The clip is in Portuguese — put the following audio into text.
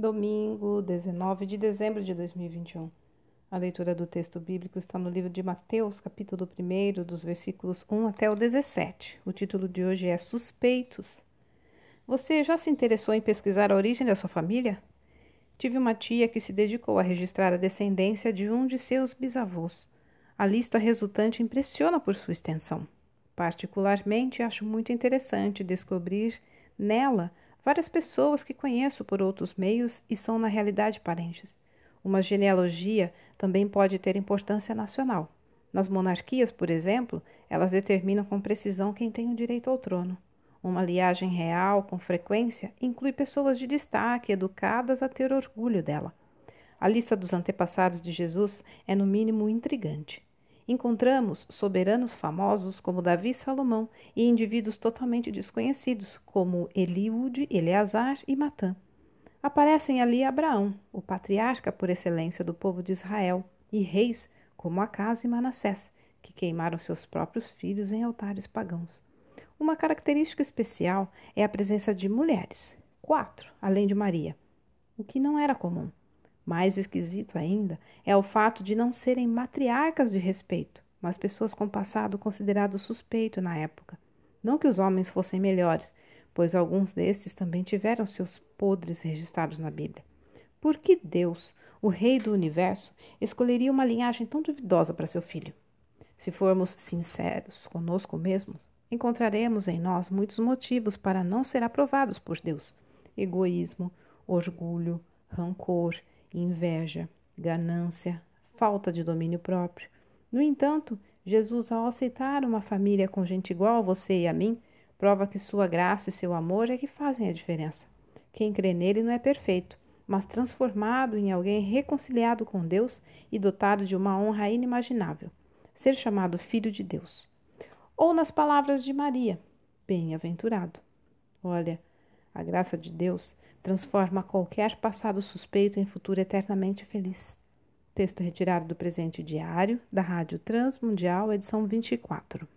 Domingo, 19 de dezembro de 2021. A leitura do texto bíblico está no livro de Mateus, capítulo 1, dos versículos 1 até o 17. O título de hoje é Suspeitos. Você já se interessou em pesquisar a origem da sua família? Tive uma tia que se dedicou a registrar a descendência de um de seus bisavôs. A lista resultante impressiona por sua extensão. Particularmente, acho muito interessante descobrir nela várias pessoas que conheço por outros meios e são na realidade parentes. Uma genealogia também pode ter importância nacional. Nas monarquias, por exemplo, elas determinam com precisão quem tem o direito ao trono. Uma liagem real, com frequência, inclui pessoas de destaque, educadas a ter orgulho dela. A lista dos antepassados de Jesus é, no mínimo, intrigante encontramos soberanos famosos como Davi e Salomão e indivíduos totalmente desconhecidos como Eliúde, Eleazar e Matã. Aparecem ali Abraão, o patriarca por excelência do povo de Israel, e reis como Acas e Manassés, que queimaram seus próprios filhos em altares pagãos. Uma característica especial é a presença de mulheres, quatro, além de Maria, o que não era comum. Mais esquisito ainda é o fato de não serem matriarcas de respeito, mas pessoas com passado considerado suspeito na época. Não que os homens fossem melhores, pois alguns destes também tiveram seus podres registrados na Bíblia. Por que Deus, o Rei do universo, escolheria uma linhagem tão duvidosa para seu filho? Se formos sinceros conosco mesmos, encontraremos em nós muitos motivos para não ser aprovados por Deus: egoísmo, orgulho, rancor, inveja, ganância, falta de domínio próprio. No entanto, Jesus, ao aceitar uma família com gente igual a você e a mim, prova que sua graça e seu amor é que fazem a diferença. Quem crê nele não é perfeito, mas transformado em alguém reconciliado com Deus e dotado de uma honra inimaginável ser chamado filho de Deus. Ou nas palavras de Maria, bem-aventurado. Olha, a graça de Deus transforma qualquer passado suspeito em futuro eternamente feliz. Texto retirado do presente diário da Rádio Transmundial, edição 24.